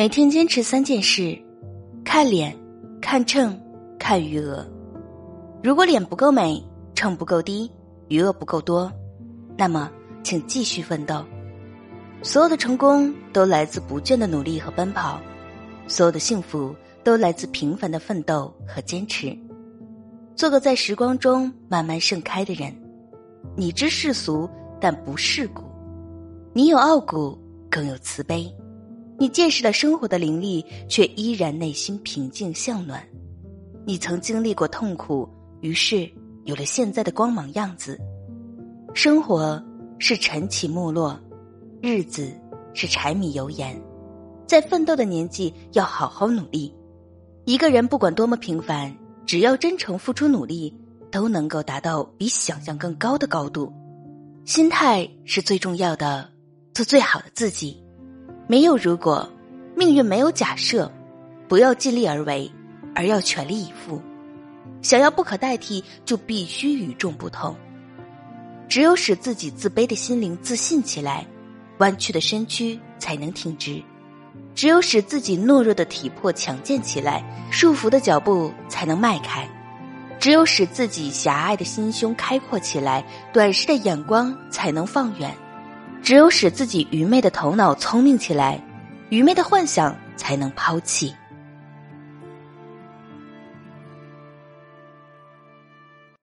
每天坚持三件事：看脸、看秤、看余额。如果脸不够美，秤不够低，余额不够多，那么请继续奋斗。所有的成功都来自不倦的努力和奔跑，所有的幸福都来自平凡的奋斗和坚持。做个在时光中慢慢盛开的人。你知世俗，但不世故；你有傲骨，更有慈悲。你见识了生活的凌厉，却依然内心平静向暖。你曾经历过痛苦，于是有了现在的光芒样子。生活是晨起暮落，日子是柴米油盐。在奋斗的年纪，要好好努力。一个人不管多么平凡，只要真诚付出努力，都能够达到比想象更高的高度。心态是最重要的，做最好的自己。没有如果，命运没有假设，不要尽力而为，而要全力以赴。想要不可代替，就必须与众不同。只有使自己自卑的心灵自信起来，弯曲的身躯才能挺直；只有使自己懦弱的体魄强健起来，束缚的脚步才能迈开；只有使自己狭隘的心胸开阔起来，短视的眼光才能放远。只有使自己愚昧的头脑聪明起来，愚昧的幻想才能抛弃。